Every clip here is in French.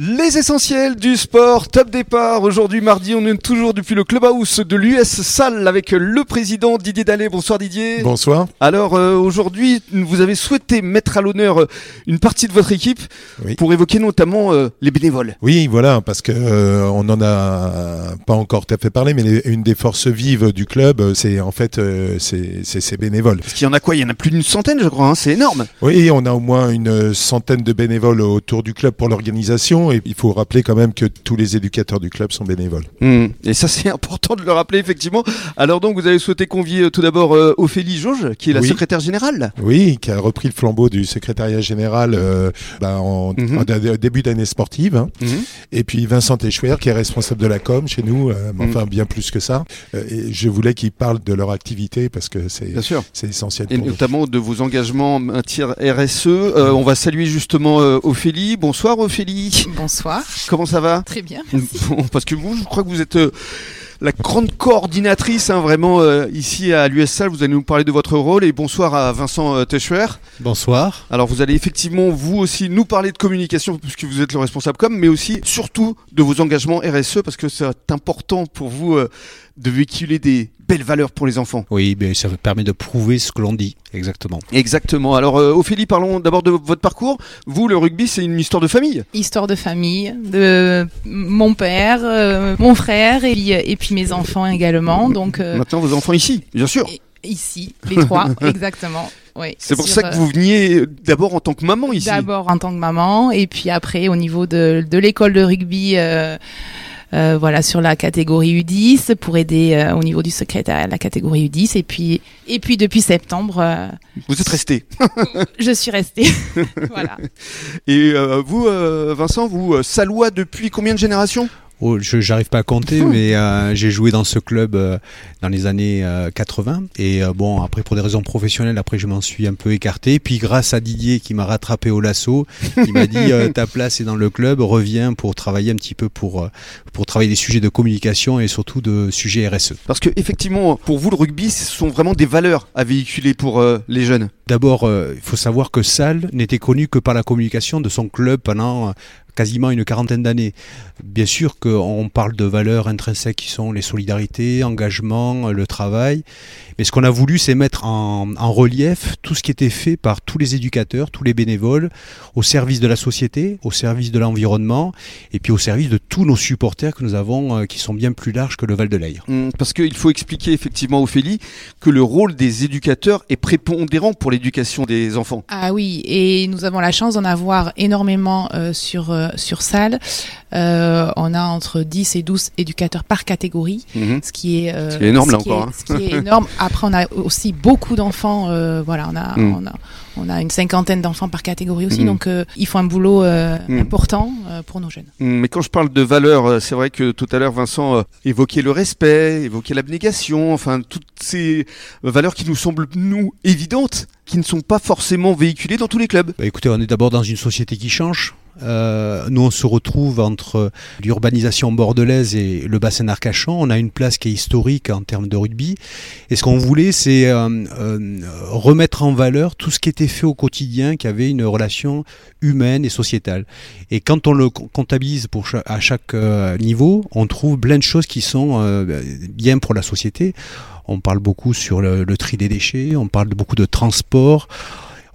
Les essentiels du sport, top départ. Aujourd'hui, mardi, on est toujours depuis le clubhouse de l'US Salle avec le président Didier Dallet. Bonsoir Didier. Bonsoir. Alors euh, aujourd'hui, vous avez souhaité mettre à l'honneur euh, une partie de votre équipe Oui. pour évoquer notamment euh, les bénévoles. Oui, voilà, parce que euh, on n'en a pas encore tout à fait parlé, mais les- une des forces vives du club, c'est en fait c'est ses bénévoles. Parce qu'il y en a quoi? Il y en a plus d'une centaine, je crois. hein, C'est énorme. Oui, on a au moins une centaine de bénévoles autour du club pour l'organisation, et il faut rappeler quand même que tous les éducateurs du club sont bénévoles. Hmm. Et ça, c'est important de le rappeler, effectivement. Alors donc, vous avez souhaité convier euh, tout d'abord euh, Ophélie Jauge, qui est la Oui. secrétaire générale. Oui, qui a repris le flambeau du secrétariat général euh, bah, en, Mhm. en début d'année sportive. hein. Et puis Vincent Échouer, qui est responsable de la com chez nous, euh, Mhm. enfin bien plus que ça. Et je voulais qu'ils parlent de leur activité parce que c'est essentiel Et pour nous. notamment de vos engagements en matière RSE. On va saluer justement Ophélie. Bonsoir Ophélie. Bonsoir, Comment ça va très bien. Bon, Parce que vous, je crois que vous êtes euh, la grande coordinatrice, hein, vraiment, euh, ici à l'USL. Vous allez nous parler de votre rôle. Et bonsoir à Vincent euh, Techuer. Bonsoir. Alors, vous allez effectivement, vous aussi, nous parler de communication, puisque vous êtes le responsable com, mais aussi, surtout, de vos engagements RSE, parce que c'est important pour vous de véhiculer des belles valeurs pour les enfants. Oui, mais ça permet de prouver ce que l'on dit, exactement. Exactement. Alors, euh, Ophélie, parlons d'abord de votre parcours. Vous, le rugby, c'est une histoire de famille. Histoire de famille, de mon père, euh, mon frère et puis, et puis mes enfants également. Donc euh, Maintenant, vos enfants ici, bien sûr. et- ici, les trois, exactement. Oui, C'est pour ça que euh, vous veniez euh, d'abord en tant que maman ici. D'abord en tant que maman et puis après au niveau de, de l'école de rugby. euh, euh, voilà sur la catégorie U10 pour aider euh, au niveau du secrétariat la catégorie U10 et puis et puis depuis septembre euh, Vous êtes resté. je suis restée. Voilà. Et euh, vous, euh, Vincent, vous, euh, Salois depuis combien de générations? Oh, je j'arrive pas à compter, mais euh, j'ai joué dans ce club euh, dans les années euh, 80. Et euh, bon, après pour des raisons professionnelles, après je m'en suis un peu écarté. Puis grâce à Didier qui m'a rattrapé au lasso, il m'a dit euh, ta place est dans le club, reviens pour travailler un petit peu pour euh, pour travailler des sujets de communication et surtout de sujets. RSE. Parce que effectivement, pour vous, le rugby, ce sont vraiment des valeurs à véhiculer pour euh, les jeunes. D'abord, euh, il faut savoir que Salle n'était connu que par la communication de son club pendant euh, quasiment une quarantaine d'années. Bien sûr qu'on parle de valeurs intrinsèques qui sont les solidarités, engagement, le travail, mais ce qu'on a voulu, c'est mettre en, relief tout ce qui était fait par tous les éducateurs, tous les bénévoles, au service de la société, au service de l'environnement, et puis au service de tous nos supporters que nous avons, euh, qui sont bien plus larges que le Val de l'Aire. Hum, Parce qu'il faut expliquer effectivement, Ophélie, que le rôle des éducateurs est prépondérant pour l'éducation des enfants. Ah oui, et nous avons la chance d'en avoir énormément euh, sur, euh, sur salle. Euh, on a entre 10 et 12 éducateurs par catégorie, ce qui est, euh, Ce qui est énorme, là, qui encore, est- hein. Ce qui est énorme. Après, on a aussi beaucoup d'enfants. voilà, on a, Mm. on a, on a une cinquantaine d'enfants par catégorie aussi. Mm. Donc, ils font un boulot Mm. important pour nos jeunes. Mais quand je parle de valeurs, c'est vrai que tout à l'heure, Vincent évoquait le respect, évoquait l'abnégation, enfin, toutes ces valeurs qui nous semblent, nous, évidentes, qui ne sont pas forcément véhiculées dans tous les clubs. Bah, écoutez, on est d'abord dans une société qui change. Euh, nous, on se retrouve entre l'urbanisation bordelaise et le bassin d'Arcachon. On a une place qui est historique en termes de rugby. Et ce qu'on voulait, c'est euh, euh, remettre en valeur tout ce qui était fait au quotidien, qui avait une relation humaine et sociétale. Et quand on le co- comptabilise pour cha- à chaque euh, niveau, on trouve plein de choses qui sont euh, bien pour la société. On parle beaucoup sur le, le tri des déchets, on parle beaucoup de transport.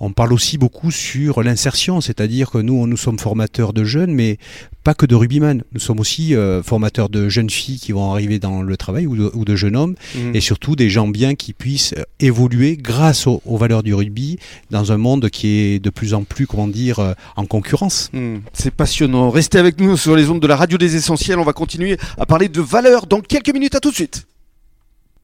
On parle aussi beaucoup sur l'insertion, c'est-à-dire que nous, nous sommes formateurs de jeunes, mais pas que de rugbyman. Nous sommes aussi euh, formateurs de jeunes filles qui vont arriver dans le travail ou de, ou de jeunes hommes, Hum. et surtout des gens bien qui puissent euh, évoluer grâce aux, aux valeurs du rugby dans un monde qui est de plus en plus, comment dire, euh, en concurrence. Hum, C'est passionnant. Restez avec nous sur les ondes de la radio des essentiels. On va continuer à parler de valeurs dans quelques minutes. À tout de suite.